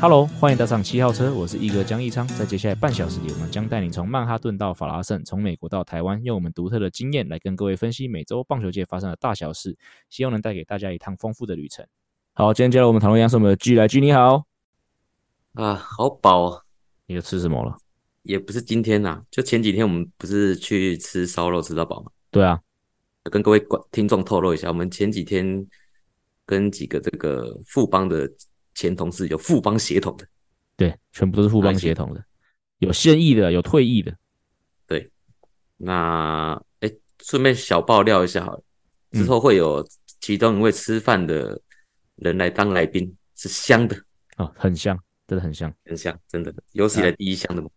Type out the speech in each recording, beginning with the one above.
Hello，欢迎搭上七号车，我是一哥江一昌。在接下来半小时里，我们将带你从曼哈顿到法拉盛，从美国到台湾，用我们独特的经验来跟各位分析美洲棒球界发生的大小事，希望能带给大家一趟丰富的旅程。好，今天加入我们讨论一样是我们的 G 来 G，你好啊，好饱哦！你又吃什么了？也不是今天呐、啊，就前几天我们不是去吃烧肉吃到饱吗？对啊，跟各位观听众透露一下，我们前几天跟几个这个富邦的。前同事有富邦协同的，对，全部都是富邦协同的，有现役的，有退役的，对。那哎，顺便小爆料一下好了，之后会有其中一位吃饭的人来当来宾，是香的。哦，很香，真的很香，很香，真的。有史以来第一香的吗？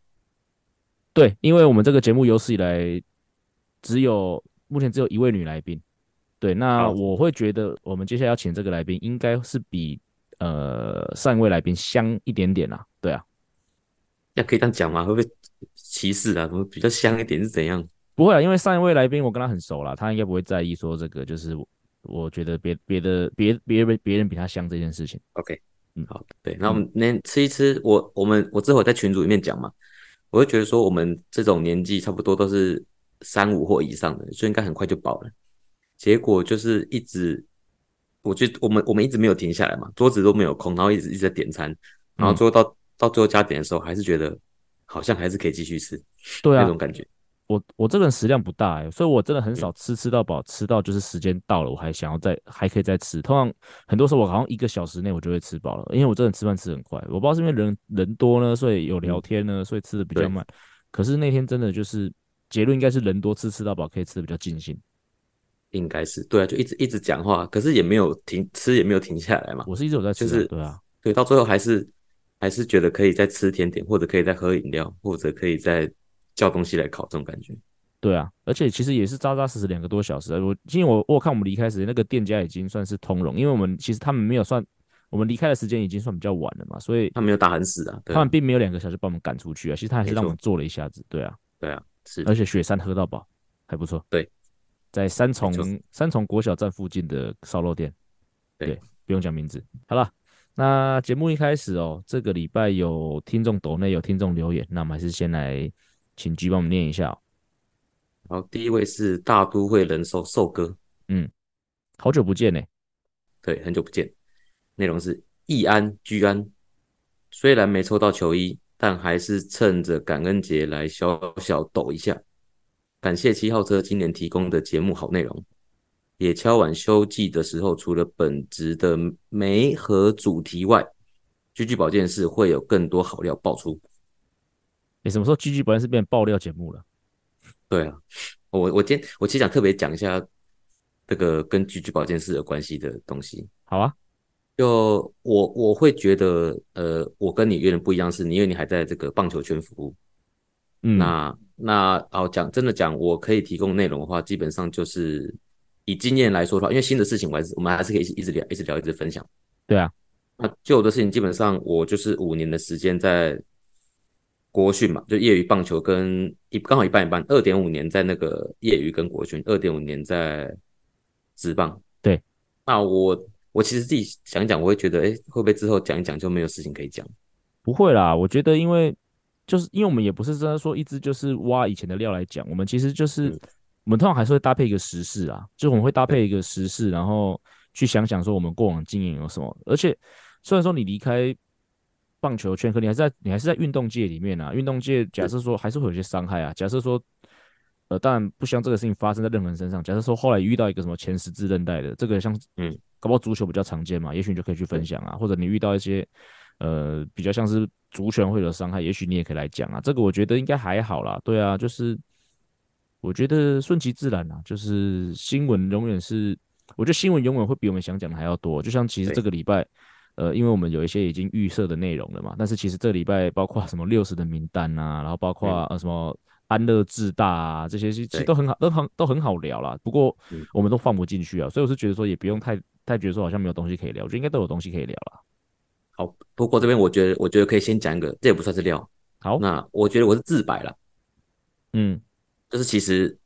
对，因为我们这个节目有史以来只有目前只有一位女来宾，对，那我会觉得我们接下来要请这个来宾应该是比。呃，上一位来宾香一点点啊，对啊，那可以这样讲吗？会不会歧视啊？什么比较香一点是怎样？不会啊，因为上一位来宾我跟他很熟了，他应该不会在意说这个，就是我觉得别别的别别人别人比他香这件事情。OK，嗯，好，对，那我们那吃一吃，我我们我之后在群组里面讲嘛，我就觉得说我们这种年纪差不多都是三五或以上的，所以应该很快就饱了，结果就是一直。我觉得我们我们一直没有停下来嘛，桌子都没有空，然后一直一直在点餐，然后最后到、嗯、到最后加点的时候，还是觉得好像还是可以继续吃，对啊，那种感觉。我我这个人食量不大哎、欸，所以我真的很少吃吃到饱，吃到就是时间到了，我还想要再还可以再吃。通常很多时候我好像一个小时内我就会吃饱了，因为我真的吃饭吃很快。我不知道是因为人人多呢，所以有聊天呢，所以吃的比较慢。可是那天真的就是结论应该是人多吃吃到饱，可以吃的比较尽兴。应该是对啊，就一直一直讲话，可是也没有停吃，也没有停下来嘛。我是一直有在吃，就是对啊，对，到最后还是还是觉得可以再吃甜点，或者可以再喝饮料，或者可以再叫东西来烤，这种感觉。对啊，而且其实也是扎扎实实两个多小时。我因为我我看我们离开时那个店家已经算是通融，因为我们其实他们没有算我们离开的时间已经算比较晚了嘛，所以他没有打很死啊，他们并没有两个小时把我们赶出去啊。其实他还是让我们坐了一下子，对啊，对啊，是，而且雪山喝到饱，还不错，对。在三重三重国小站附近的烧肉店，对，对，不用讲名字。好了，那节目一开始哦，这个礼拜有听众抖内有听众留言，那我们还是先来请 G 帮我们念一下哦。好，第一位是大都会人寿寿哥，嗯，好久不见呢，对，很久不见。内容是易安居安，虽然没抽到球衣，但还是趁着感恩节来小小抖一下。感谢七号车今年提供的节目好内容，也敲碗休季的时候，除了本职的媒和主题外，GG 保健室会有更多好料爆出。你、欸、什么时候 GG 保健室变爆料节目了？对啊，我我今天我其实想特别讲一下这个跟 GG 保健室有关系的东西。好啊，就我我会觉得，呃，我跟你有点不一样，是你因为你还在这个棒球圈服务，嗯，那。那哦，讲真的讲，我可以提供内容的话，基本上就是以经验来说的话，因为新的事情我还是我们还是可以一直聊，一直聊，一直分享。对啊，那旧的事情基本上我就是五年的时间在国训嘛，就业余棒球跟一刚好一半一半，二点五年在那个业余跟国训，二点五年在职棒。对，那我我其实自己想一讲，我会觉得，哎，会不会之后讲一讲就没有事情可以讲？不会啦，我觉得因为。就是因为我们也不是真的说一直就是挖以前的料来讲，我们其实就是我们通常还是会搭配一个时事啊，就我们会搭配一个时事，然后去想想说我们过往经验有什么。而且虽然说你离开棒球圈，可你还是在你还是在运动界里面啊。运动界假设说还是会有些伤害啊。假设说呃，当然不希望这个事情发生在任何人身上。假设说后来遇到一个什么前十字韧带的，这个像嗯，搞不好足球比较常见嘛，也许你就可以去分享啊。或者你遇到一些呃比较像是。足权会有伤害，也许你也可以来讲啊。这个我觉得应该还好啦。对啊，就是我觉得顺其自然啊。就是新闻永远是，我觉得新闻永远会比我们想讲的还要多。就像其实这个礼拜，呃，因为我们有一些已经预设的内容了嘛。但是其实这个礼拜包括什么六十的名单啊，然后包括呃什么安乐自大啊这些，其实都很好，都很都很好聊啦。不过我们都放不进去啊，所以我是觉得说也不用太太觉得说好像没有东西可以聊，我觉得应该都有东西可以聊了。好，不过这边我觉得，我觉得可以先讲一个，这也不算是料。好，那我觉得我是自白了。嗯，就是其实，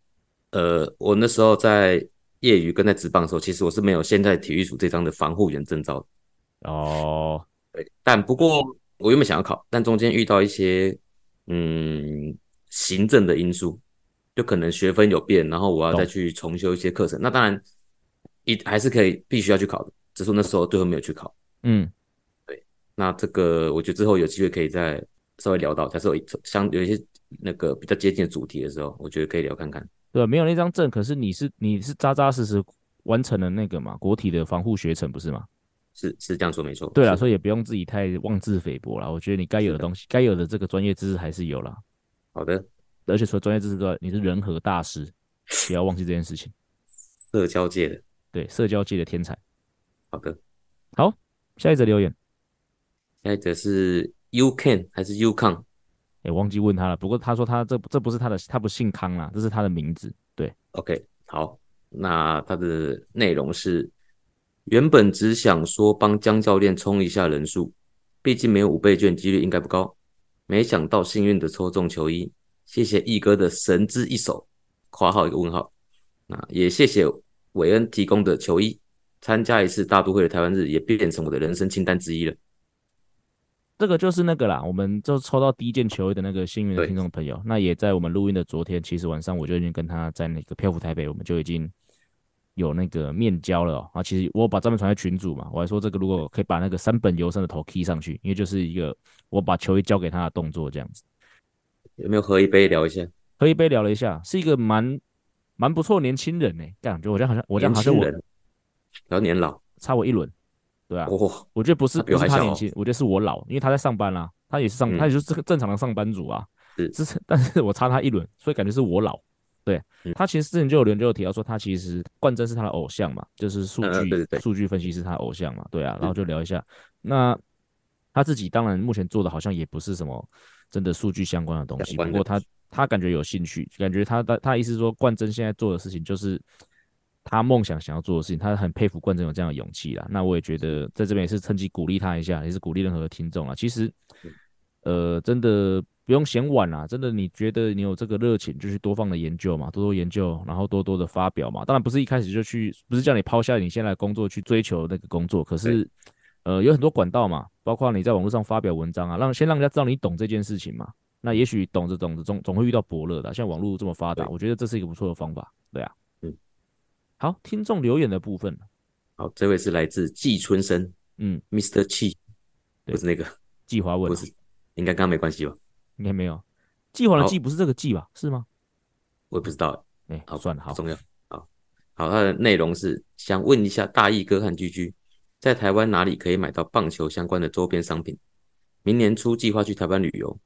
呃，我那时候在业余跟在职棒的时候，其实我是没有现在体育署这张的防护员证照的。哦，对，但不过我原本想要考，但中间遇到一些嗯行政的因素，就可能学分有变，然后我要再去重修一些课程。那当然，一还是可以必须要去考的，只是那时候最后没有去考。嗯，对，那这个我觉得之后有机会可以再稍微聊到，假设有相有一些那个比较接近的主题的时候，我觉得可以聊看看。对，没有那张证，可是你是你是扎扎实实完成了那个嘛国体的防护学程，不是吗？是是这样说没错。对啦，所以也不用自己太妄自菲薄了。我觉得你该有的东西，该有的这个专业知识还是有啦。好的，而且除了专业知识之外，你是人和大师，不要忘记这件事情。社交界的，对，社交界的天才。好的，好，下一则留言，下一则是 You Can 还是 You Can？哎忘记问他了，不过他说他这这不是他的，他不姓康啦，这是他的名字。对，OK，好，那他的内容是原本只想说帮江教练冲一下人数，毕竟没有五倍券，几率应该不高。没想到幸运的抽中球衣，谢谢毅哥的神之一手（括号一个问号）。那也谢谢韦恩提供的球衣，参加一次大都会的台湾日也变成我的人生清单之一了。这个就是那个啦，我们就抽到第一件球衣的那个幸运的听众朋友，那也在我们录音的昨天，其实晚上我就已经跟他在那个漂浮台北，我们就已经有那个面交了哦。啊，其实我把照片传在群组嘛，我还说这个如果可以把那个三本游生的头 key 上去，因为就是一个我把球衣交给他的动作这样子。有没有喝一杯聊一下？喝一杯聊了一下，是一个蛮蛮不错年轻人呢。这样就我这样好像我这样好像我比较年老，差我一轮。对啊，哦，我觉得不是 不是他年轻，哦，我觉得是我老，因为他在上班啦，啊，他也是上，嗯，他也就是这个正常的上班族啊，是，是，但是我差他一轮，所以感觉是我老。对，嗯，他其实之前就有人就有提到说，他其实冠真是他的偶像嘛，就是数据，数据分析是他的偶像嘛，对啊，然后就聊一下，那他自己当然目前做的好像也不是什么真的数据相关的东西，不过他他感觉有兴趣，感觉他的他的意思是说冠真现在做的事情就是。他梦想想要做的事情，他很佩服冠真有这样的勇气啦。那我也觉得在这边也是趁机鼓励他一下，也是鼓励任何的听众啊。其实，呃，真的不用嫌晚啦。真的，你觉得你有这个热情，就去多方的研究嘛，多多研究，然后多多的发表嘛。当然不是一开始就去，不是叫你抛下你现在的工作去追求那个工作。可是，呃，有很多管道嘛，包括你在网络上发表文章啊，让先让人家知道你懂这件事情嘛。那也许懂着懂着总总会遇到伯乐的。像网络这么发达，我觉得这是一个不错的方法。对啊。好，听众留言的部分。好，这位是来自季春生，嗯，Mr. Chi，不是那个季华文，不是，应该刚刚没关系吧？应该没有。季华的季不是这个季吧？是吗？我也不知道。哎、欸，好，算了，好，重要。好，好，它的内容是想问一下大毅哥和居居，在台湾哪里可以买到棒球相关的周边商品？明年初计划去台湾旅游。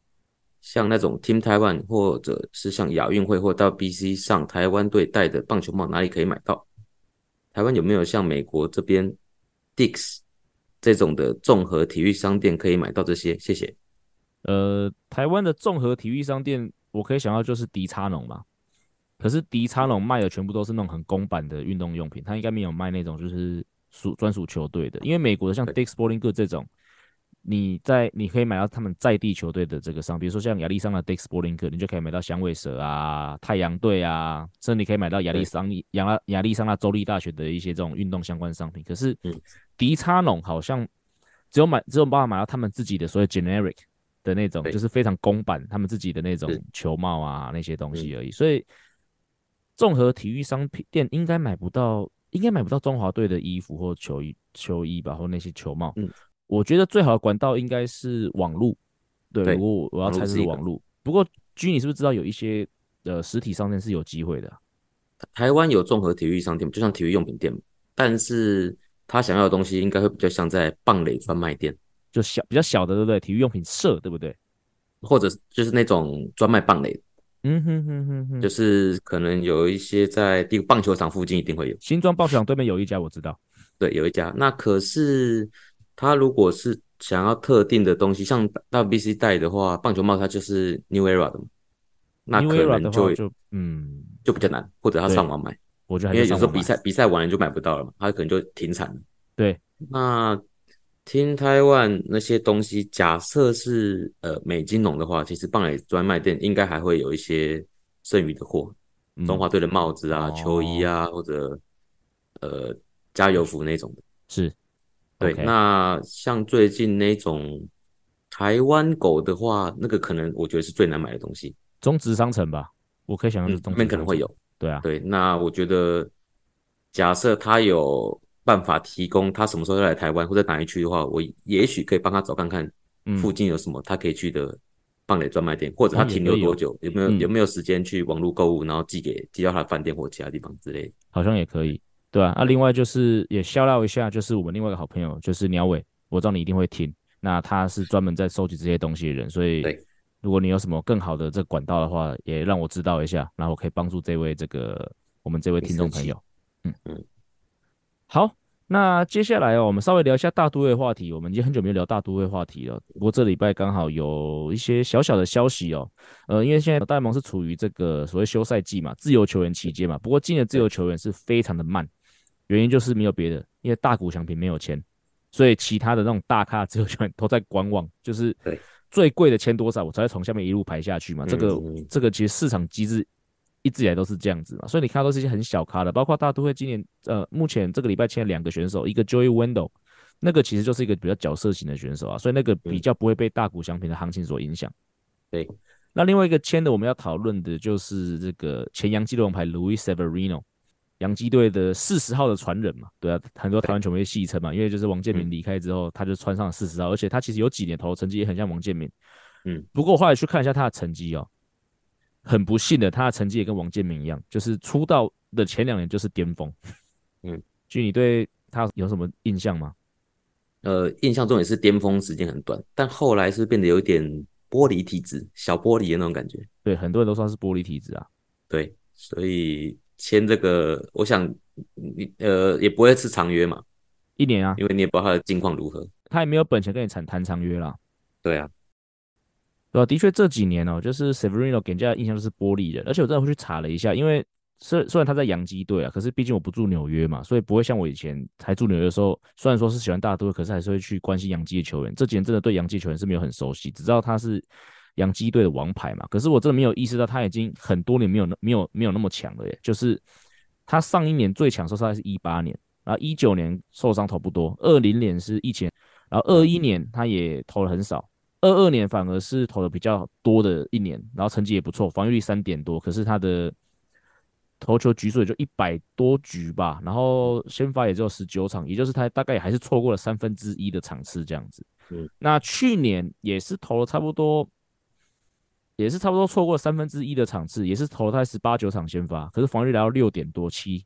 像那种 Team Taiwan，或者是像亚运会或到 BC 上台湾队戴的棒球帽，哪里可以买到？台湾有没有像美国这边 Dick's 这种的综合体育商店可以买到这些？谢谢。呃，台湾的综合体育商店，我可以想到就是迪叉农嘛。可是迪叉农卖的全部都是那种很公版的运动用品，他应该没有卖那种就是属专属球队的。因为美国的像 Dick's Sporting Goods 这种。你在你可以买到他们在地球队的这个商，比如说像亚利桑那 Dick's Sporting Goods，你就可以买到响尾蛇啊、太阳队啊，甚至你可以买到亚利桑亚拉亚利桑那州立大学的一些这种运动相关商品。可是，迪叉农好像只有买只有办法买到他们自己的所谓 generic 的那种，就是非常公版他们自己的那种球帽啊那些东西而已。所以，综合体育商品店应该买不到，应该买不到中华队的衣服或球衣球衣吧，或那些球帽。我觉得最好的管道应该是网络，对，对，如果我要猜是网络。不过，G，你是不是知道有一些呃实体商店是有机会的啊？台湾有综合体育商店，就像体育用品店，但是他想要的东西应该会比较像在棒垒专卖店，就小比较小的，对不对？体育用品社，对不对？或者就是那种专卖棒垒，嗯哼哼哼哼，就是可能有一些在地棒球场附近一定会有，新庄棒球场对面有一家，我知道，对，有一家。那可是。他如果是想要特定的东西，像 WBC 戴的话，棒球帽它就是 New Era 的嘛，那可能就就嗯就比较难，或者他上网买，我觉得因为有时候比赛比赛完了就买不到了嘛，他可能就停产了。对，那 Team Taiwan 那些东西，假设是呃美津浓的话，其实棒垒专卖店应该还会有一些剩余的货，嗯、中华队的帽子啊、哦、球衣啊，或者呃加油服那种的。是，对。那像最近那种台湾狗的话，那个可能我觉得是最难买的东西。中职商城吧，我可以想象是中职里面可能会有。对啊，对。那我觉得，假设他有办法提供他什么时候要来台湾或者哪一区的话，我也许可以帮他找看看附近有什么他可以去的棒垒专卖店，嗯、或者他停留多久，有，有没有、嗯、有没有时间去网络购物，然后寄给寄到他的饭店或其他地方之类的，好像也可以。对啊，那、啊、另外就是也 shout out 一下，就是我们另外一个好朋友，就是鸟尾，我知道你一定会听。那他是专门在收集这些东西的人，所以如果你有什么更好的这个管道的话，也让我知道一下，然后我可以帮助这位这个我们这位听众朋友。嗯嗯，好，那接下来哦，我们稍微聊一下大都会话题。我们已经很久没有聊大都会话题了，不过这礼拜刚好有一些小小的消息哦。呃，因为现在大联盟是处于这个所谓休赛季嘛，自由球员期间嘛，不过今年自由球员是非常的慢。原因就是没有别的，因为大谷翔平没有签，所以其他的那种大咖自由球员都在观望，就是最贵的签多少，我才会从下面一路排下去嘛。这个这个其实市场机制一直以来都是这样子嘛，所以你看到都是一些很小咖的，包括大都会今年呃目前这个礼拜签了两个选手，一个 Joey Wendle，那个其实就是一个比较角色型的选手啊，所以那个比较不会被大谷翔平的行情所影响。对，那另外一个签的我们要讨论的就是这个前洋基的王牌 Louis Severino。洋基队的四十号的传人嘛，对啊，很多台湾球迷戏称嘛，因为就是王建民离开之后，他就穿上了四十号，而且他其实有几年投的成绩也很像王建民，嗯，不过我后来去看一下他的成绩哦，很不幸的，他的成绩也跟王建民一样，就是出道的前两年就是巅峰，嗯，据你对他有什么印象吗？呃，印象中也是巅峰时间很短，但后来是变得有一点玻璃体质，小玻璃的那种感觉，对，很多人都说是玻璃体质啊，对，所以。签这个，我想你呃也不会是长约嘛，一年啊，因为你也不知道他的近况如何，他也没有本钱跟你谈谈长约啦。对啊，对啊？的确这几年哦、喔，就是 Severino 给人家的印象就是玻璃人，而且我真的会去查了一下，因为虽虽然他在洋基队啊，可是毕竟我不住纽约嘛，所以不会像我以前还住纽约的时候，虽然说是喜欢大都会，可是还是会去关心洋基的球员。这几年真的对洋基球员是没有很熟悉，只知道他是。洋基队的王牌嘛，可是我真的没有意识到他已经很多年没有没有没有那么强了耶。就是他上一年最强时候大概是一八年，然后一九年受伤投不多，二零年是疫情，然后二一年他也投了很少，二二年反而是投的比较多的一年，然后成绩也不错，防御率三点多，可是他的投球局数也就一百多局吧，然后先发也只有十九场，也就是他大概也还是错过了三分之一的场次这样子。嗯，那去年也是投了差不多。也是差不多错过三分之一的场次，也是投了大概十八九场先发，可是防御率来到六点多七，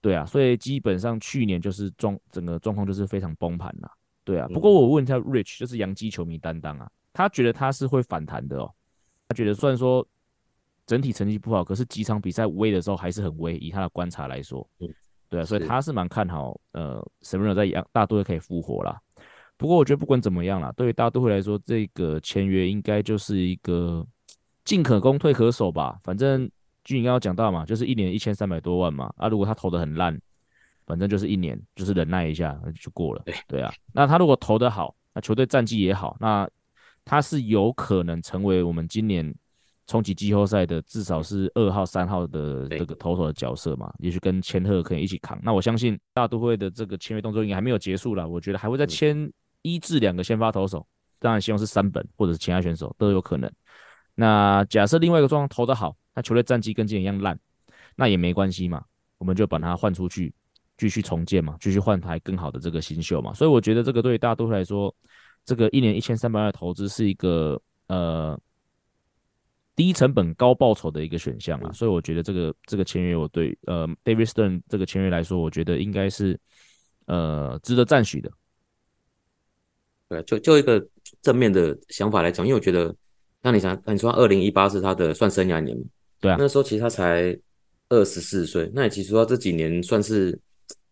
对啊，所以基本上去年就是状整个状况就是非常崩盘了，对啊。不过我问一下 Rich，就是洋基球迷担当啊，他觉得他是会反弹的哦，他觉得虽然说整体成绩不好，可是几场比赛威的时候还是很威，以他的观察来说，对啊，所以他是蛮看好呃 Severino 在洋大都会可以复活啦。不过我觉得不管怎么样啦，对于大都会来说，这个签约应该就是一个。进可攻，退可守吧。反正就你刚刚讲到嘛，就是一年一千三百多万嘛。啊，如果他投的很烂，反正就是一年，就是忍耐一下就过了。对啊，那他如果投的好，那球队战绩也好，那他是有可能成为我们今年冲击季后赛的至少是二号、三号的这个投手的角色嘛。也许跟千鹤可以一起扛。那我相信大都会的这个签约动作应该还没有结束了。我觉得还会再签一至两个先发投手，当然希望是三本或者是其他选手都有可能。那假设另外一个状况投得好，那球队战绩跟今年一样烂，那也没关系嘛，我们就把它换出去，继续重建嘛，继续换台更好的这个新秀嘛。所以我觉得这个对大都会来说，这个一年一千三百万的投资是一个呃低成本高报酬的一个选项啊。所以我觉得这个这个签约我对呃 David Stearns 这个签约来说，我觉得应该是呃值得赞许的。对，就就一个正面的想法来讲，因为我觉得。那你想，你说二零一八是他的算生涯年嘛？对啊，那时候其实他才二十四岁。那你其实说这几年算是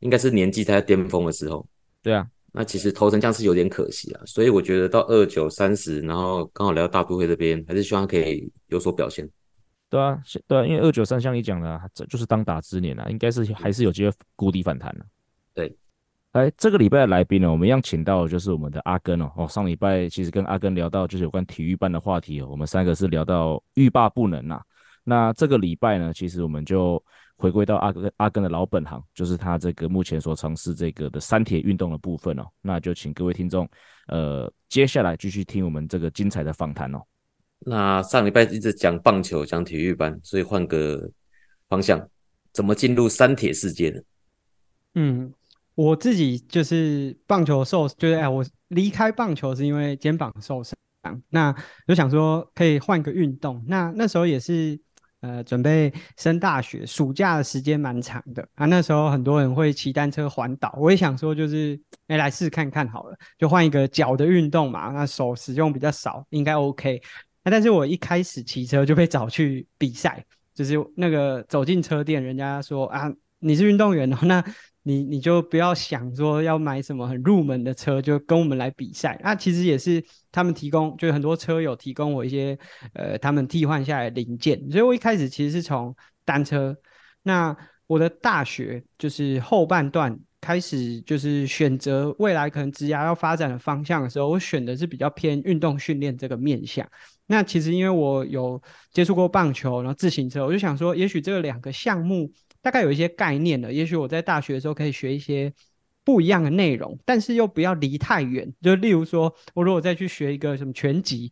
应该是年纪在巅峰的时候。对啊，那其实投成这样是有点可惜啊。所以我觉得到二九三十，然后刚好来到大都会这边，还是希望可以有所表现。对啊，对啊，因为二九三像你讲的、啊，这就是当打之年啊，应该是还是有机会谷底反弹的、啊。对，哎，这个礼拜的来宾呢，我们一样请到的就是我们的阿根哦。哦，上礼拜其实跟阿根聊到就是有关体育班的话题哦，我们三个是聊到欲罢不能啊。那这个礼拜呢，其实我们就回归到阿根阿根的老本行，就是他这个目前所从事这个的三铁运动的部分哦。那就请各位听众，呃，接下来继续听我们这个精彩的访谈哦。那上礼拜一直讲棒球，讲体育班，所以换个方向，怎么进入三铁世界呢？嗯，我自己就是棒球受，就是哎，我离开棒球是因为肩膀受伤，那就想说可以换个运动。那那时候也是呃准备升大学，暑假的时间蛮长的啊。那时候很多人会骑单车环岛，我也想说就是哎来试看看好了，就换一个脚的运动嘛。那手使用比较少，应该 OK。那但是我一开始骑车就被找去比赛，就是那个走进车店，人家说啊，你是运动员哦，那你你就不要想说要买什么很入门的车，就跟我们来比赛。那其实也是他们提供，就是很多车友提供我一些呃他们替换下来的零件，所以我一开始其实是从单车。那我的大学就是后半段开始，就是选择未来可能职涯要发展的方向的时候，我选的是比较偏运动训练这个面向。那其实因为我有接触过棒球，然后自行车，我就想说，也许这两个项目大概有一些概念了。也许我在大学的时候可以学一些不一样的内容，但是又不要离太远。就例如说，我如果再去学一个什么全集，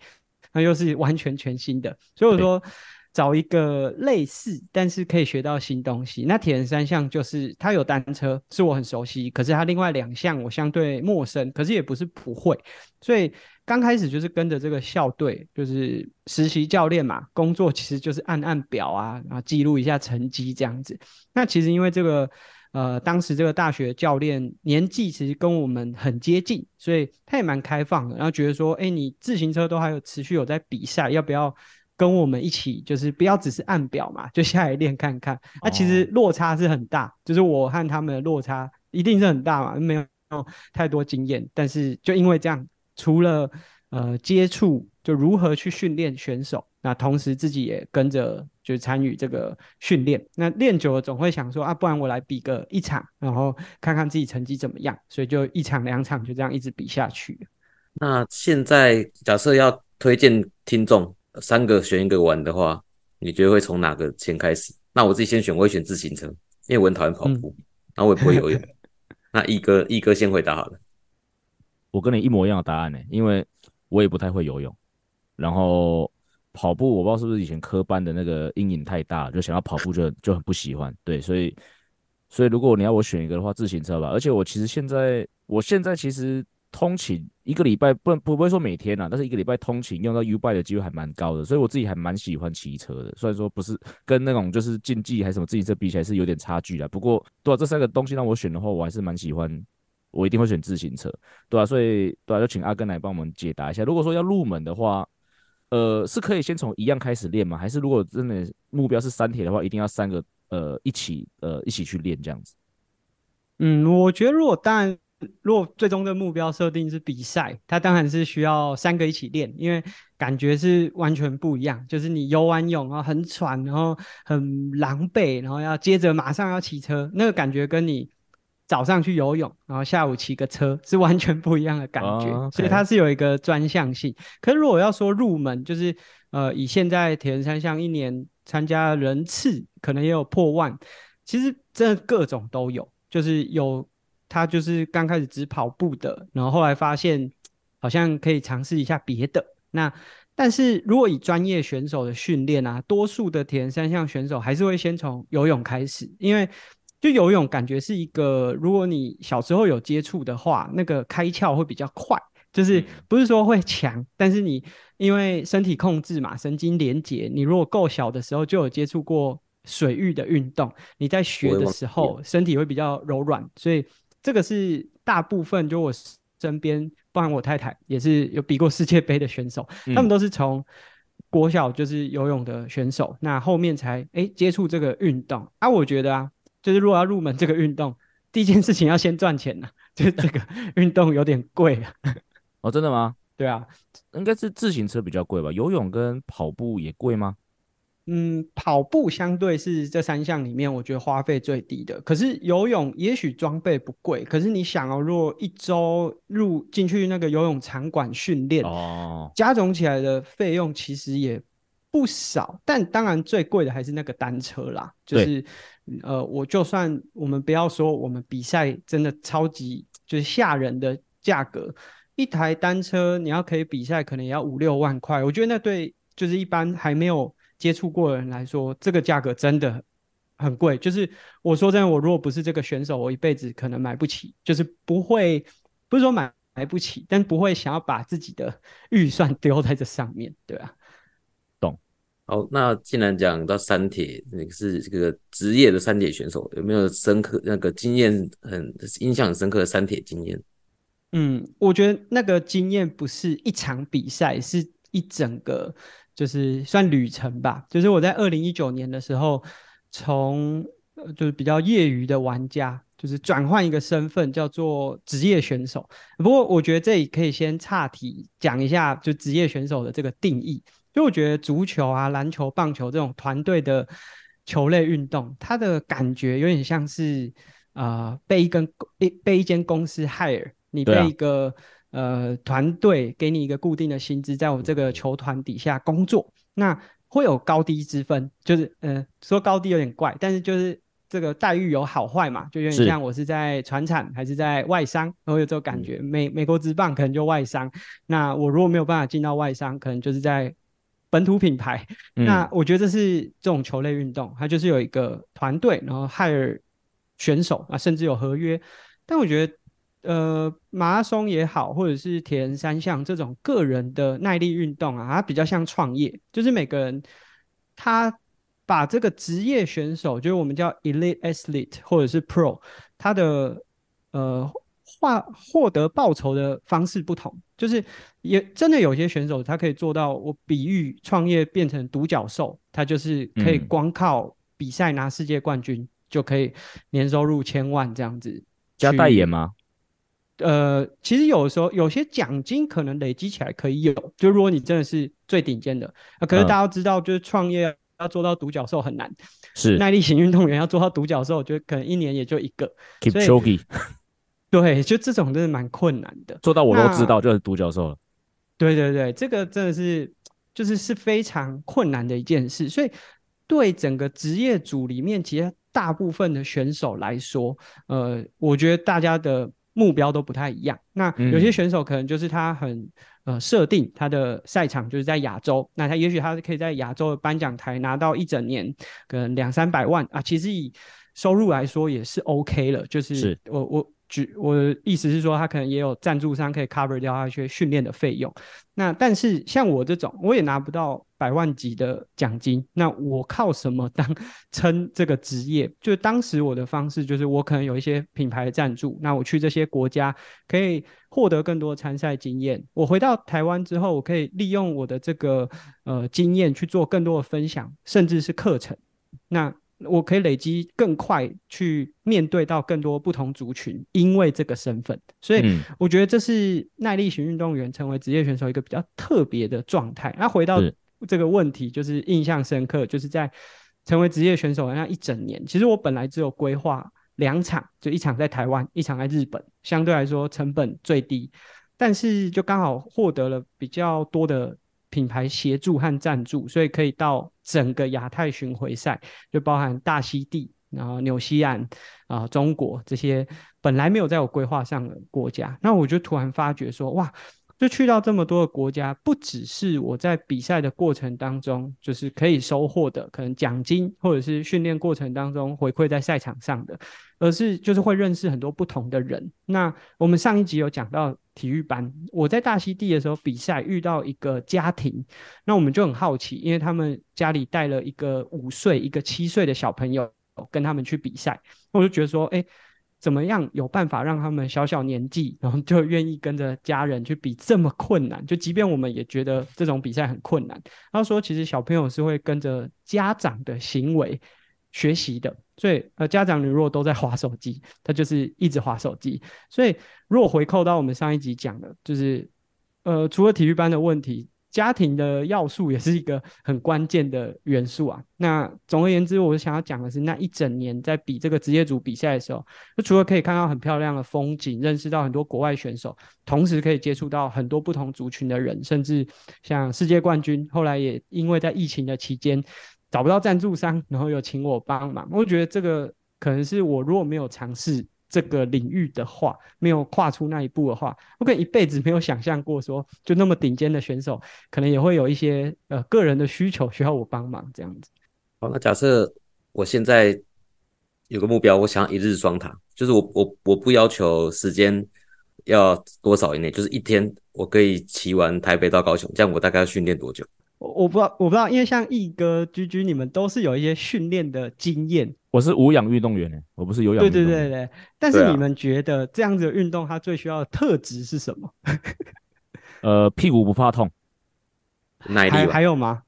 那又是完全全新的。所以我说。找一个类似，但是可以学到新东西。那铁人三项就是它有单车，是我很熟悉，可是它另外两项我相对陌生，可是也不是不会。所以刚开始就是跟着这个校队，就是实习教练嘛，工作其实就是按按表啊，然后记录一下成绩这样子。那其实因为这个呃，当时这个大学教练年纪其实跟我们很接近，所以他也蛮开放的，然后觉得说，哎，你自行车都还有持续有在比赛，要不要？跟我们一起，就是不要只是按表嘛，就下来练看看。那、啊、其实落差是很大，就是我和他们的落差一定是很大嘛，没有太多经验。但是就因为这样，除了呃接触，就如何去训练选手，那同时自己也跟着就参与这个训练。那练久了总会想说啊，不然我来比个一场，然后看看自己成绩怎么样。所以就一场两场就这样一直比下去。那现在假设要推荐听众。三个选一个玩的话，你觉得会从哪个先开始？那我自己先选，我会选自行车，因为我很讨厌跑步，嗯、然后我也不会游泳。那一哥，一哥先回答好了。我跟你一模一样的答案呢，因为我也不太会游泳，然后跑步我不知道是不是以前科班的那个阴影太大，就想要跑步就就很不喜欢。对，所以所以如果你要我选一个的话，自行车吧。而且我其实现在，我现在其实。通勤一个礼拜不不不会说每天啊，但是一个礼拜通勤用到 U b i 的机会还蛮高的，所以我自己还蛮喜欢骑车的。虽然说不是跟那种就是竞技还是什么自行车比起来是有点差距的，不过对啊，这三个东西让我选的话，我还是蛮喜欢，我一定会选自行车，对啊，所以对啊，就请阿根来帮我们解答一下。如果说要入门的话，呃，是可以先从一样开始练吗？还是如果真的目标是三铁的话，一定要三个呃一起呃一起去练这样子？嗯，我觉得如果当然。如果最终的目标设定是比赛，它当然是需要三个一起练，因为感觉是完全不一样。就是你游完泳啊，很喘，然后很狼狈，然后要接着马上要骑车，那个感觉跟你早上去游泳，然后下午骑个车 是完全不一样的感觉。Oh. 所以它是有一个专项性。可是如果要说入门，就是呃，以现在铁人三项一年参加人次可能也有破万，其实真的各种都有，就是有。他就是刚开始只跑步的，然后后来发现好像可以尝试一下别的。那但是如果以专业选手的训练啊，多数的铁人三项选手还是会先从游泳开始，因为就游泳感觉是一个，如果你小时候有接触的话，那个开窍会比较快，就是不是说会强，但是你因为身体控制嘛，神经连结，你如果够小的时候就有接触过水域的运动，你在学的时候身体会比较柔软，所以。这个是大部分，就我身边，包含我太太，也是有比过世界杯的选手，嗯、他们都是从国小就是游泳的选手，那后面才哎接触这个运动啊。我觉得啊，就是如果要入门这个运动，第一件事情要先赚钱呐、啊，就是这个 运动有点贵啊。哦，真的吗？对啊，应该是自行车比较贵吧？游泳跟跑步也贵吗？嗯，跑步相对是这三项里面，我觉得花费最低的。可是游泳也许装备不贵，可是你想哦，如果一周入进去那个游泳场馆训练，哦，加总起来的费用其实也不少。但当然最贵的还是那个单车啦，就是呃，我就算我们不要说我们比赛真的超级就是吓人的价格，一台单车你要可以比赛，可能也要五六万块。我觉得那对就是一般还没有。接触过的人来说，这个价格真的很贵。就是我说真的，我如果不是这个选手，我一辈子可能买不起，就是不会，不是说买买不起，但不会想要把自己的 预算丢在这上面，对啊。好，那既然讲到三铁，你是这个职业的三铁选手，有没有深刻那个经验很印象很深刻的三铁经验？嗯，我觉得那个经验不是一场比赛，是一整个。就是算旅程吧，就是我在二零一九年的时候，从就是比较业余的玩家，就是转换一个身份，叫做职业选手。不过我觉得这里可以先岔题讲一下，就职业选手的这个定义。就我觉得足球啊、篮球、棒球这种团队的球类运动，它的感觉有点像是啊、呃，被一根被被一间公司 hire，你被一个。呃，团队给你一个固定的薪资，在我这个球团底下工作，那会有高低之分，就是呃，说高低有点怪，但是就是这个待遇有好坏嘛，就有点像我是在船产还是在外商，然后有这种感觉。美美国职棒可能就外商，那我如果没有办法进到外商，可能就是在本土品牌。嗯、那我觉得这是这种球类运动，它就是有一个团队，然后 hire 选手啊，甚至有合约，但我觉得。呃，马拉松也好，或者是铁人三项这种个人的耐力运动啊，它比较像创业，就是每个人他把这个职业选手，就是我们叫 elite athlete 或者是 pro，他的呃获获得报酬的方式不同，就是也真的有些选手他可以做到，我比喻创业变成独角兽，他就是可以光靠比赛拿世界冠军，嗯、就可以年收入千万这样子，加代言吗？呃，其实有的时候有些奖金可能累积起来可以有，就如果你真的是最顶尖的，啊，可是大家都知道，就是创业要做到独角兽很难，是。耐力型运动员要做到独角兽，我觉得可能一年也就一个。对，就这种真的蛮困难的，做到我都知道就是独角兽了。对对对，这个真的是就是是非常困难的一件事，所以对整个职业组里面，其实大部分的选手来说，呃，我觉得大家的。目标都不太一样。那有些选手可能就是他很呃设定他的赛场就是在亚洲，那他也许他可以在亚洲的颁奖台拿到一整年可能两三百万啊，其实以收入来说也是 OK 了。就是我我。举我的意思是说，他可能也有赞助商可以 cover 掉他一些训练的费用。那但是像我这种，我也拿不到百万级的奖金。那我靠什么当 撑这个职业？就当时我的方式就是，我可能有一些品牌的赞助。那我去这些国家可以获得更多参赛经验。我回到台湾之后，我可以利用我的这个呃经验去做更多的分享，甚至是课程。那我可以累积更快去面对到更多不同族群，因为这个身份，所以我觉得这是耐力型运动员成为职业选手一个比较特别的状态。那回到这个问题，就是印象深刻，就是在成为职业选手的那一整年，其实我本来只有规划两场，就一场在台湾，一场在日本，相对来说成本最低，但是就刚好获得了比较多的。品牌协助和赞助，所以可以到整个亚太巡回赛，就包含大溪地，然后纽西兰啊、呃、中国这些本来没有在我规划上的国家，那我就突然发觉说，哇！就去到这么多的国家，不只是我在比赛的过程当中，就是可以收获的可能奖金，或者是训练过程当中回馈在赛场上的，而是就是会认识很多不同的人。那我们上一集有讲到体育班，我在大溪地的时候比赛遇到一个家庭，那我们就很好奇，因为他们家里带了一个五岁、一个七岁的小朋友跟他们去比赛，我就觉得说，哎。怎么样有办法让他们小小年纪，然后就愿意跟着家人去比这么困难？就即便我们也觉得这种比赛很困难。他说，其实小朋友是会跟着家长的行为学习的。所以，呃，家长如果都在滑手机，他就是一直滑手机。所以，如果回扣到我们上一集讲的，就是，呃，除了体育班的问题，家庭的要素也是一个很关键的元素啊。那总而言之，我想要讲的是，那一整年在比这个职业组比赛的时候，就除了可以看到很漂亮的风景，认识到很多国外选手，同时可以接触到很多不同族群的人，甚至像世界冠军，后来也因为在疫情的期间找不到赞助商，然后有请我帮忙。我觉得这个可能是我如果没有尝试。这个领域的话，没有跨出那一步的话，我可能一辈子没有想象过说，就那么顶尖的选手，可能也会有一些呃个人的需求需要我帮忙这样子。好，那假设我现在有个目标，我想一日双塔，就是我我我不要求时间要多少以内，就是一天我可以骑完台北到高雄，这样我大概要训练多久？我我不知道，我不知道，因为像毅哥、居居，你们都是有一些训练的经验。我是无氧运动员，我不是有氧运动员。对对对对，但是你们觉得这样子的运动，它最需要的特质是什么？呃，屁股不怕痛，耐力还还有吗？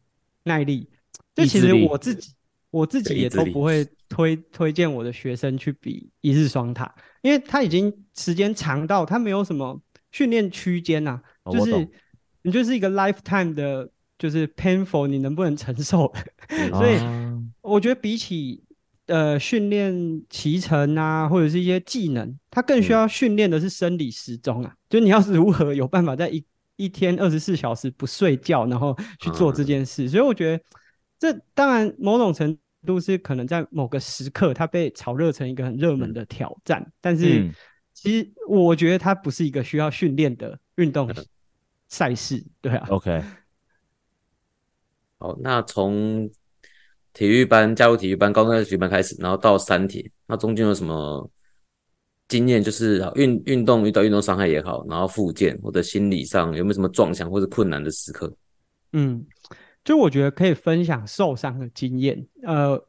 耐力。就其实我自己，我自己也都不会推推荐我的学生去比一日双塔，因为他已经时间长到他没有什么训练区间呐，就是你就是一个 lifetime 的，就是 painful，你能不能承受？所以我觉得比起。呃，训练骑乘啊，或者是一些技能，它更需要训练的是生理时钟啊。嗯、就你要是如何有办法在一一天二十四小时不睡觉，然后去做这件事。嗯、所以我觉得，这当然某种程度是可能在某个时刻，它被炒热成一个很热门的挑战。嗯、但是，其实我觉得它不是一个需要训练的运动赛事。对啊。OK。好，那从。体育班加入体育班，高中在体育班开始，然后到三铁，那中间有什么经验？就是运运动遇到运动伤害也好，然后复健或者心理上有没有什么撞墙或者困难的时刻？嗯，就我觉得可以分享受伤的经验。呃，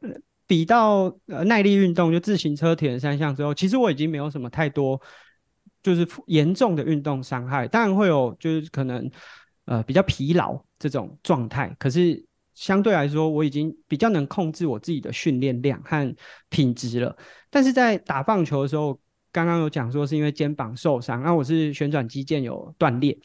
比到呃耐力运动，就自行车、铁人三项之后，其实我已经没有什么太多就是严重的运动伤害，当然会有就是可能呃比较疲劳这种状态，可是。相对来说，我已经比较能控制我自己的训练量和品质了。但是在打棒球的时候，刚刚有讲说是因为肩膀受伤，那我是旋转肌腱有断裂。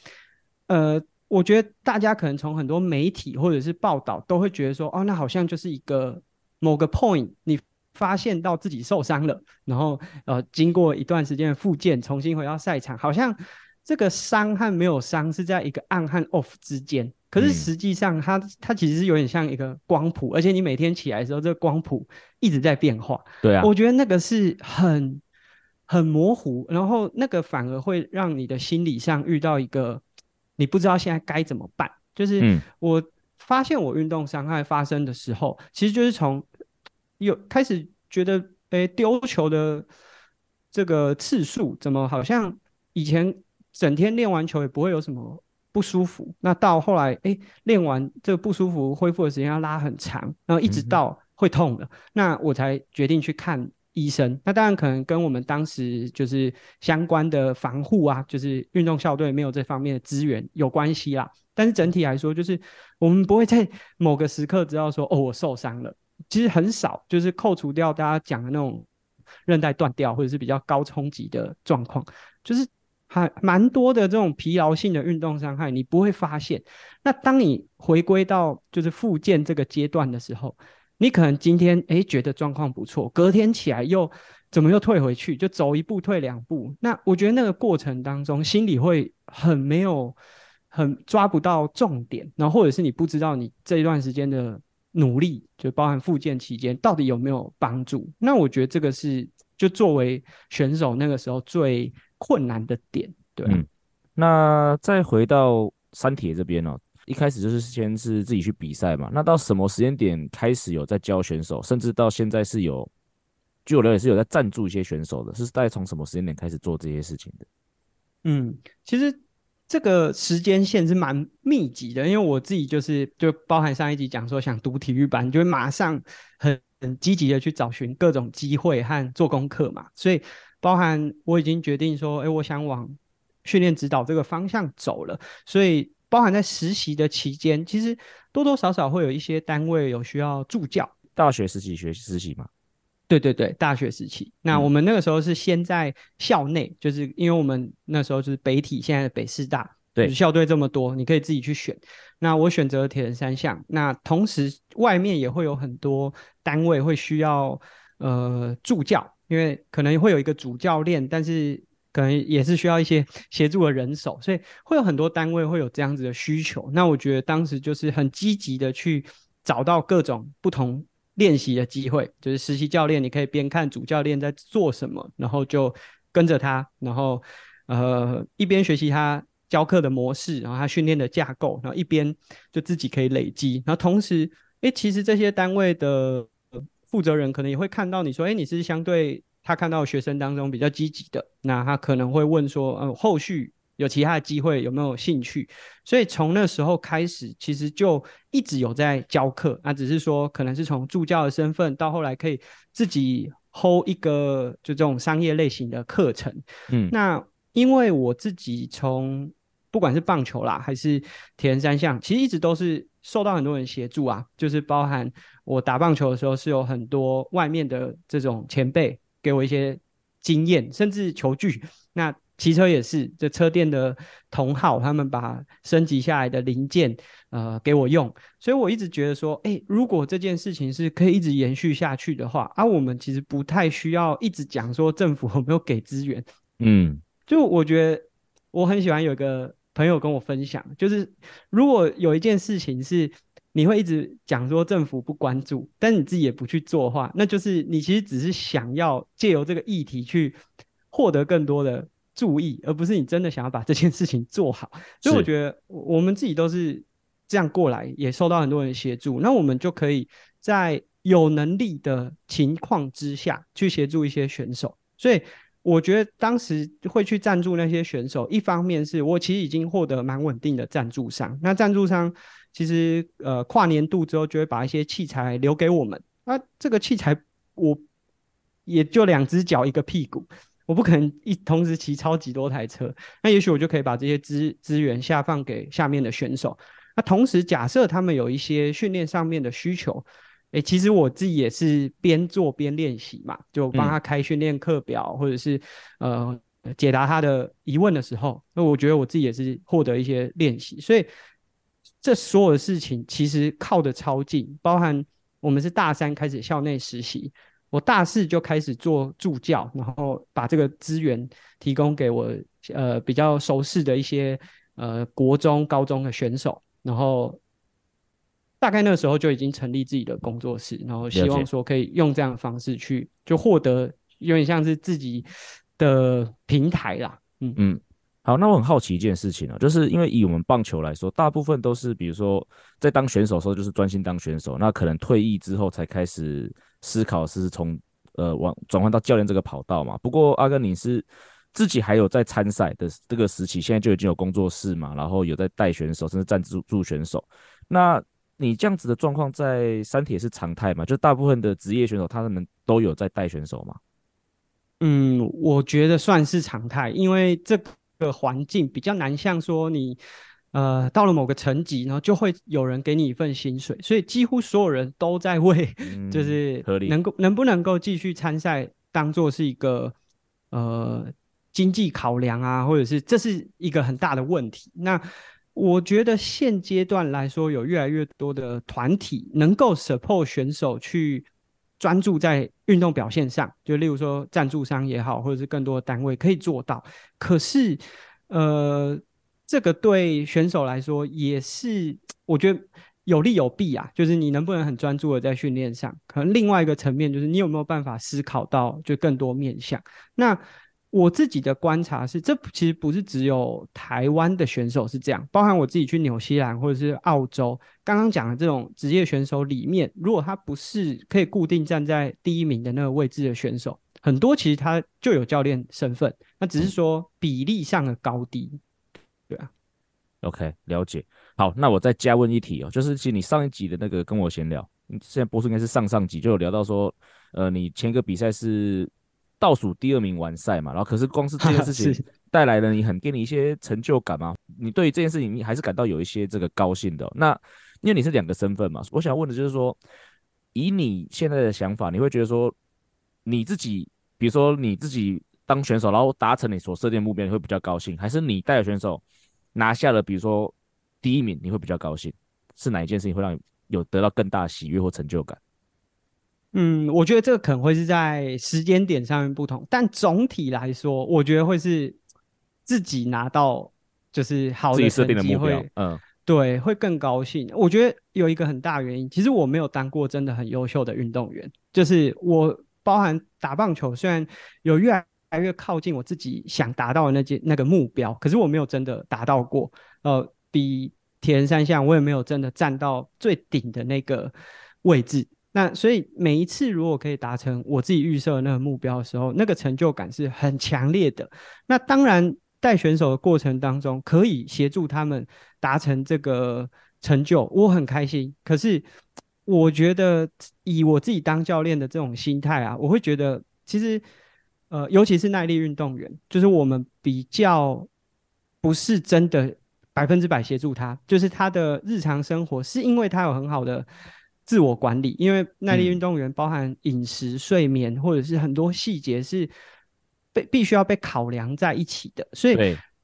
呃，我觉得大家可能从很多媒体或者是报道都会觉得说，哦，那好像就是一个某个 point，你发现到自己受伤了，然后呃，经过一段时间的复健，重新回到赛场，好像这个伤和没有伤是在一个 on 和 off 之间。可是实际上它，它它其实是有点像一个光谱，而且你每天起来的时候，这个光谱一直在变化。对啊，我觉得那个是很很模糊，然后那个反而会让你的心理上遇到一个你不知道现在该怎么办。就是我发现我运动伤害发生的时候，嗯、其实就是从有开始觉得，诶，丢球的这个次数怎么好像以前整天练完球也不会有什么。不舒服，那到后来，哎，练完这个不舒服恢复的时间要拉很长，然后一直到会痛了，嗯、那我才决定去看医生。那当然可能跟我们当时就是相关的防护啊，就是运动校队没有这方面的资源有关系啦。但是整体来说，就是我们不会在某个时刻知道说，哦，我受伤了。其实很少，就是扣除掉大家讲的那种韧带断掉或者是比较高冲击的状况，就是。还蛮多的这种疲劳性的运动伤害，你不会发现。那当你回归到就是复健这个阶段的时候，你可能今天诶觉得状况不错，隔天起来又怎么又退回去，就走一步退两步。那我觉得那个过程当中，心里会很没有，很抓不到重点，然后或者是你不知道你这一段时间的努力，就包含复健期间到底有没有帮助。那我觉得这个是就作为选手那个时候最。困难的点，对、啊，嗯，那再回到三铁这边哦，一开始就是先是自己去比赛嘛，那到什么时间点开始有在教选手，甚至到现在是有，据我了解是有在赞助一些选手的，是大概从什么时间点开始做这些事情的？嗯，其实这个时间线是蛮密集的，因为我自己就是就包含上一集讲说想读体育班，就会马上很很积极的去找寻各种机会和做功课嘛，所以。包含我已经决定说，哎，我想往训练指导这个方向走了，所以包含在实习的期间，其实多多少少会有一些单位有需要助教。大学时期学实习嘛？对对对，大学时期。那我们那个时候是先在校内，嗯、就是因为我们那时候就是北体现在的北师大对，校队这么多，你可以自己去选。那我选择铁人三项，那同时外面也会有很多单位会需要呃助教，因为可能会有一个主教练，但是可能也是需要一些协助的人手，所以会有很多单位会有这样子的需求。那我觉得当时就是很积极的去找到各种不同练习的机会，就是实习教练，你可以边看主教练在做什么，然后就跟着他，然后呃一边学习他教课的模式，然后他训练的架构，然后一边就自己可以累积，然后同时，诶，其实这些单位的负责人可能也会看到你说，哎，你是相对他看到学生当中比较积极的，那他可能会问说，呃，后续。有其他的机会，有没有兴趣？所以从那时候开始，其实就一直有在教课。那只是说，可能是从助教的身份，到后来可以自己 hold 一个就这种商业类型的课程。嗯，那因为我自己从不管是棒球啦，还是铁人三项，其实一直都是受到很多人协助啊。就是包含我打棒球的时候，是有很多外面的这种前辈给我一些经验，甚至球具。那骑车也是，这车店的同好，他们把升级下来的零件，呃，给我用，所以我一直觉得说，哎、欸，如果这件事情是可以一直延续下去的话，啊，我们其实不太需要一直讲说政府有没有给资源，嗯，就我觉得我很喜欢有一个朋友跟我分享，就是如果有一件事情是你会一直讲说政府不关注，但你自己也不去做的话，那就是你其实只是想要借由这个议题去获得更多的。注意，而不是你真的想要把这件事情做好。所以我觉得我们自己都是这样过来，也受到很多人协助。那我们就可以在有能力的情况之下去协助一些选手。所以我觉得当时会去赞助那些选手，一方面是我其实已经获得蛮稳定的赞助商。那赞助商其实呃跨年度之后就会把一些器材留给我们。那这个器材我也就两只脚一个屁股。我不可能一同时骑超级多台车，那也许我就可以把这些资资源下放给下面的选手。那同时，假设他们有一些训练上面的需求，诶，其实我自己也是边做边练习嘛，就帮他开训练课表，嗯、或者是呃解答他的疑问的时候，那我觉得我自己也是获得一些练习。所以这所有的事情其实靠的超近，包含我们是大三开始校内实习。我大四就开始做助教，然后把这个资源提供给我呃比较熟识的一些呃国中、高中的选手，然后大概那个时候就已经成立自己的工作室，然后希望说可以用这样的方式去就获得有点像是自己的平台啦。嗯嗯，好，那我很好奇一件事情啊，就是因为以我们棒球来说，大部分都是比如说在当选手的时候就是专心当选手，那可能退役之后才开始。思考是从呃往转换到教练这个跑道嘛。不过阿根你是自己还有在参赛的这个时期，现在就已经有工作室嘛，然后有在带选手，甚至赞助助选手。那你这样子的状况在三铁是常态嘛？就大部分的职业选手他们都有在带选手吗？嗯，我觉得算是常态，因为这个环境比较难，像说你。呃，到了某个层级，然后就会有人给你一份薪水，所以几乎所有人都在为，嗯、就是能够能不能够继续参赛，当做是一个呃经济考量啊，或者是这是一个很大的问题。那我觉得现阶段来说，有越来越多的团体能够 support 选手去专注在运动表现上，就例如说赞助商也好，或者是更多的单位可以做到。可是，呃。这个对选手来说也是，我觉得有利有弊啊。就是你能不能很专注的在训练上，可能另外一个层面就是你有没有办法思考到就更多面向。那我自己的观察是，这其实不是只有台湾的选手是这样，包含我自己去纽西兰或者是澳洲，刚刚讲的这种职业选手里面，如果他不是可以固定站在第一名的那个位置的选手，很多其实他就有教练身份，那只是说比例上的高低。对啊，OK，了解。好，那我再加问一题哦，就是其实你上一集的那个跟我闲聊，现在播出应该是上上集，就有聊到说，呃，你前一个比赛是倒数第二名完赛嘛，然后可是光是这件 事情带来了你很给你一些成就感嘛？你对于这件事情你还是感到有一些这个高兴的哦。那因为你是两个身份嘛，我想问的就是说，以你现在的想法，你会觉得说你自己，比如说你自己当选手，然后达成你所设定的目标，你会比较高兴，还是你带的选手？拿下了，比如说第一名，你会比较高兴？是哪一件事情会让你有得到更大的喜悦或成就感？嗯，我觉得这个可能会是在时间点上面不同，但总体来说，我觉得会是自己拿到就是好的成绩会，嗯，对，会更高兴。我觉得有一个很大原因，其实我没有当过真的很优秀的运动员，就是我包含打棒球，虽然有越来越靠近我自己想达到的那件那个目标，可是我没有真的达到过。呃，比铁人三项，我也没有真的站到最顶的那个位置。那所以每一次如果可以达成我自己预设的那个目标的时候，那个成就感是很强烈的。那当然带选手的过程当中，可以协助他们达成这个成就，我很开心。可是我觉得以我自己当教练的这种心态啊，我会觉得其实呃，尤其是耐力运动员，就是我们比较不是真的百分之百协助他，就是他的日常生活是因为他有很好的。自我管理，因为耐力运动员包含饮食、嗯、睡眠，或者是很多细节是被必须要被考量在一起的，所以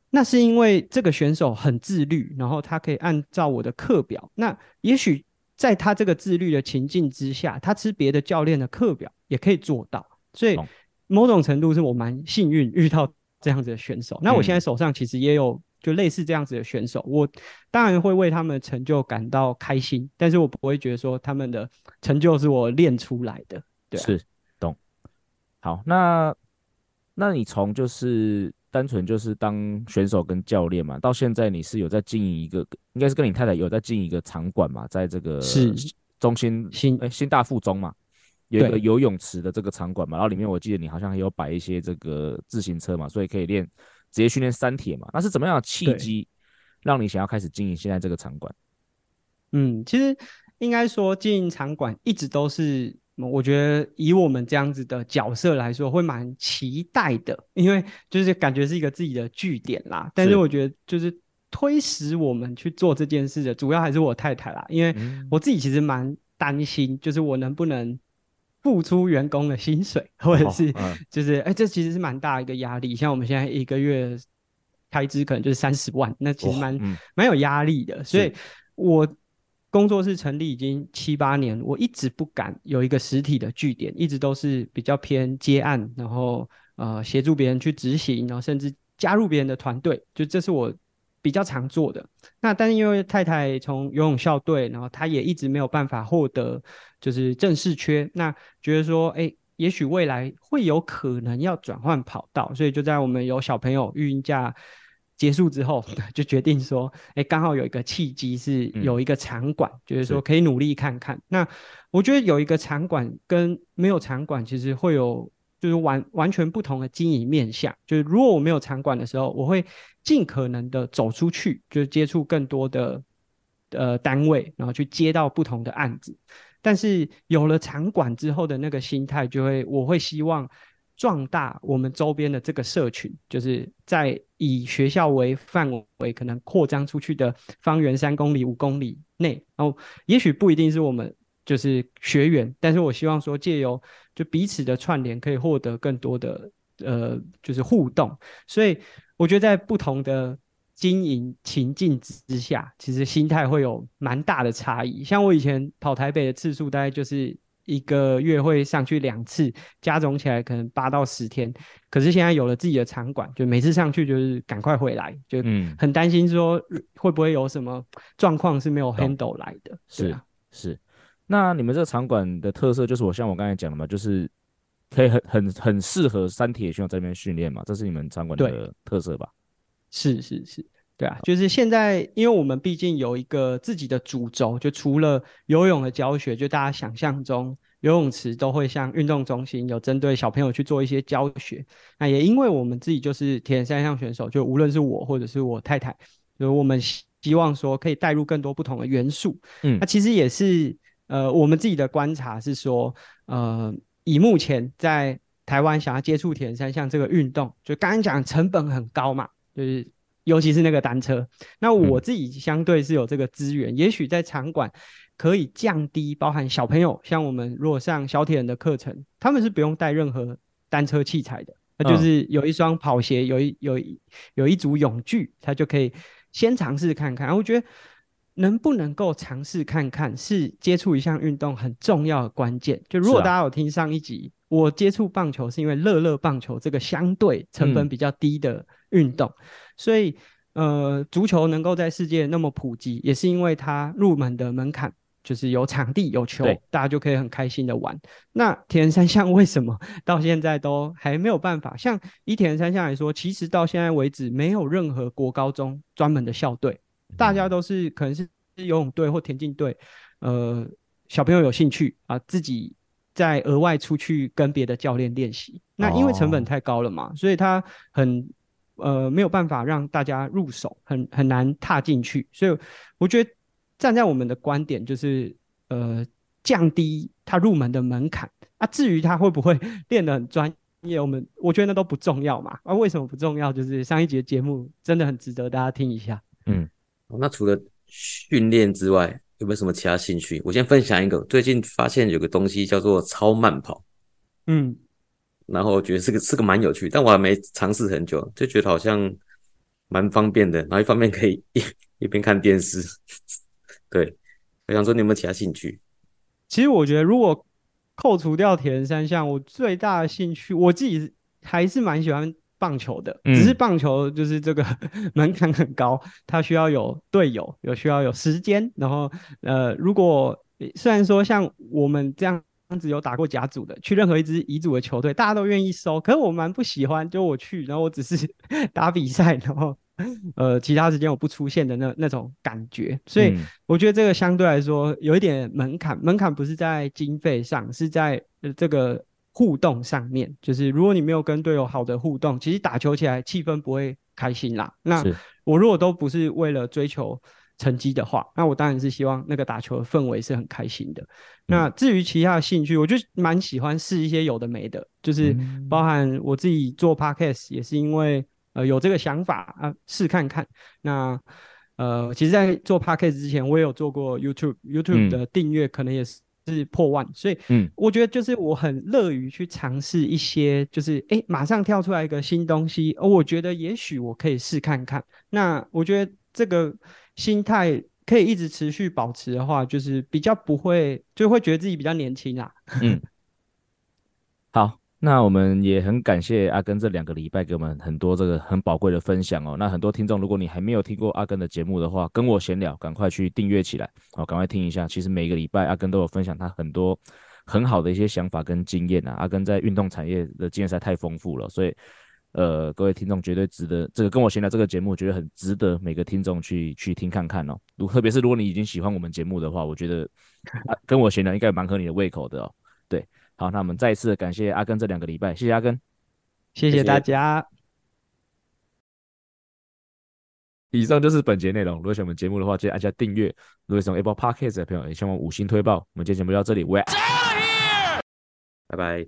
那是因为这个选手很自律，然后他可以按照我的课表。那也许在他这个自律的情境之下，他吃别的教练的课表也可以做到。所以某种程度是我蛮幸运遇到这样子的选手。那我现在手上其实也有。就类似这样子的选手，我当然会为他们的成就感到开心，但是我不会觉得说他们的成就是我练出来的。对啊，是，懂。好，那那你从就是单纯就是当选手跟教练嘛，到现在你是有在经营一个，应该是跟你太太有在经营一个场馆嘛，在这个是中心新哎新大附中嘛，有一个游泳池的这个场馆嘛，然后里面我记得你好像还有摆一些这个自行车嘛，所以可以练。职业训练三铁嘛，那是怎么样的契机让你想要开始经营现在这个场馆？嗯，其实应该说经营场馆一直都是，我觉得以我们这样子的角色来说，会蛮期待的，因为就是感觉是一个自己的据点啦。但是我觉得就是推使我们去做这件事的，主要还是我太太啦，因为我自己其实蛮担心，就是我能不能。付出员工的薪水，或者是就是哎、哦嗯欸，这其实是蛮大一个压力。像我们现在一个月开支可能就是三十万，那其实蛮蛮、嗯、有压力的。所以，我工作室成立已经七八年，我一直不敢有一个实体的据点，一直都是比较偏接案，然后呃协助别人去执行，然后甚至加入别人的团队，就这是我比较常做的。那但是因为太太从游泳校队，然后她也一直没有办法获得。就是正式缺，那觉得说，哎、欸，也许未来会有可能要转换跑道，所以就在我们有小朋友育婴假结束之后，就决定说，哎、欸，刚好有一个契机是有一个场馆，就、嗯、是说可以努力看看。那我觉得有一个场馆跟没有场馆其实会有就是完完全不同的经营面向。就是如果我没有场馆的时候，我会尽可能的走出去，就是接触更多的呃单位，然后去接到不同的案子。但是有了场馆之后的那个心态，就会我会希望壮大我们周边的这个社群，就是在以学校为范围，可能扩张出去的方圆三公里、五公里内。然后也许不一定是我们就是学员，但是我希望说借由就彼此的串联，可以获得更多的呃就是互动。所以我觉得在不同的。经营情境之下，其实心态会有蛮大的差异。像我以前跑台北的次数，大概就是一个月会上去两次，加总起来可能八到十天。可是现在有了自己的场馆，就每次上去就是赶快回来，就很担心说会不会有什么状况是没有 handle 来的。是啊，是。那你们这个场馆的特色就是我像我刚才讲的嘛，就是可以很很很适合三铁选手在这边训练嘛，这是你们场馆的特色吧？是是是，对啊，就是现在，因为我们毕竟有一个自己的主轴，就除了游泳的教学，就大家想象中游泳池都会像运动中心有针对小朋友去做一些教学。那也因为我们自己就是铁人三项选手，就无论是我或者是我太太，就我们希望说可以带入更多不同的元素。嗯，那其实也是呃，我们自己的观察是说，呃，以目前在台湾想要接触铁人三项这个运动，就刚刚讲成本很高嘛。就是，尤其是那个单车，那我自己相对是有这个资源，嗯、也许在场馆可以降低，包含小朋友，像我们如果上小铁人的课程，他们是不用带任何单车器材的，那就是有一双跑鞋，有一有一有一组泳具，他就可以先尝试看看。我觉得能不能够尝试看看，是接触一项运动很重要的关键。就如果大家有听上一集，啊、我接触棒球是因为乐乐棒球这个相对成本比较低的运动，嗯、所以呃，足球能够在世界那么普及，也是因为它入门的门槛。就是有场地有球，大家就可以很开心的玩。那铁人三项为什么到现在都还没有办法？像以铁人三项来说，其实到现在为止没有任何国高中专门的校队，大家都是可能是游泳队或田径队。呃，小朋友有兴趣啊，自己再额外出去跟别的教练练习。那因为成本太高了嘛，哦、所以他很呃没有办法让大家入手，很很难踏进去。所以我觉得。站在我们的观点，就是呃降低他入门的门槛啊。至于他会不会 练得很专业，我们我觉得那都不重要嘛。啊，为什么不重要？就是上一集的节目真的很值得大家听一下。嗯，那除了训练之外，有没有什么其他兴趣？我先分享一个，最近发现有个东西叫做超慢跑。嗯，然后我觉得是个是个蛮有趣，但我还没尝试很久，就觉得好像蛮方便的。然后一方面可以一 一边看电视。对，我想说你有没有其他兴趣？其实我觉得，如果扣除掉铁人三项，我最大的兴趣，我自己还是蛮喜欢棒球的。嗯、只是棒球就是这个 门槛很高，它需要有队友，有需要有时间。然后，呃，如果虽然说像我们这样子有打过甲组的，去任何一支乙组的球队，大家都愿意收。可是我蛮不喜欢，就我去，然后我只是 打比赛，然后。呃，其他时间我不出现的那那种感觉，所以我觉得这个相对来说有一点门槛。门槛不是在经费上，是在这个互动上面。就是如果你没有跟队友好的互动，其实打球起来气氛不会开心啦。那我如果都不是为了追求成绩的话，那我当然是希望那个打球的氛围是很开心的。那至于其他的兴趣，我就蛮喜欢试一些有的没的，就是包含我自己做 podcast 也是因为。呃，有这个想法啊，试看看。那呃，其实，在做 Podcast 之前，我也有做过 YouTube，YouTube 的订阅可能也是是破万，嗯、所以，嗯，我觉得就是我很乐于去尝试一些，就是哎，马上跳出来一个新东西，而我觉得也许我可以试看看。那我觉得这个心态可以一直持续保持的话，就是比较不会，就会觉得自己比较年轻啊。嗯，好。那我们也很感谢阿根这两个礼拜给我们很多这个很宝贵的分享哦。那很多听众，如果你还没有听过阿根的节目的话，跟我闲聊，赶快去订阅起来哦，赶快听一下。其实每个礼拜阿根都有分享他很多很好的一些想法跟经验啊。阿根在运动产业的经验实在太丰富了，所以呃，各位听众绝对值得这个跟我闲聊这个节目，觉得很值得每个听众去去听看看哦。如特别是如果你已经喜欢我们节目的话，我觉得跟我闲聊应该蛮合你的胃口的哦。对。好，那我们再一次感谢阿根这两个礼拜，谢谢阿根，谢谢大家。谢谢。以上就是本节内容。如果喜欢我们节目的话，记得按下订阅。如果喜欢 Apple Podcast 的朋友，也希望五星推爆。我们今天节目就到这里，拜拜。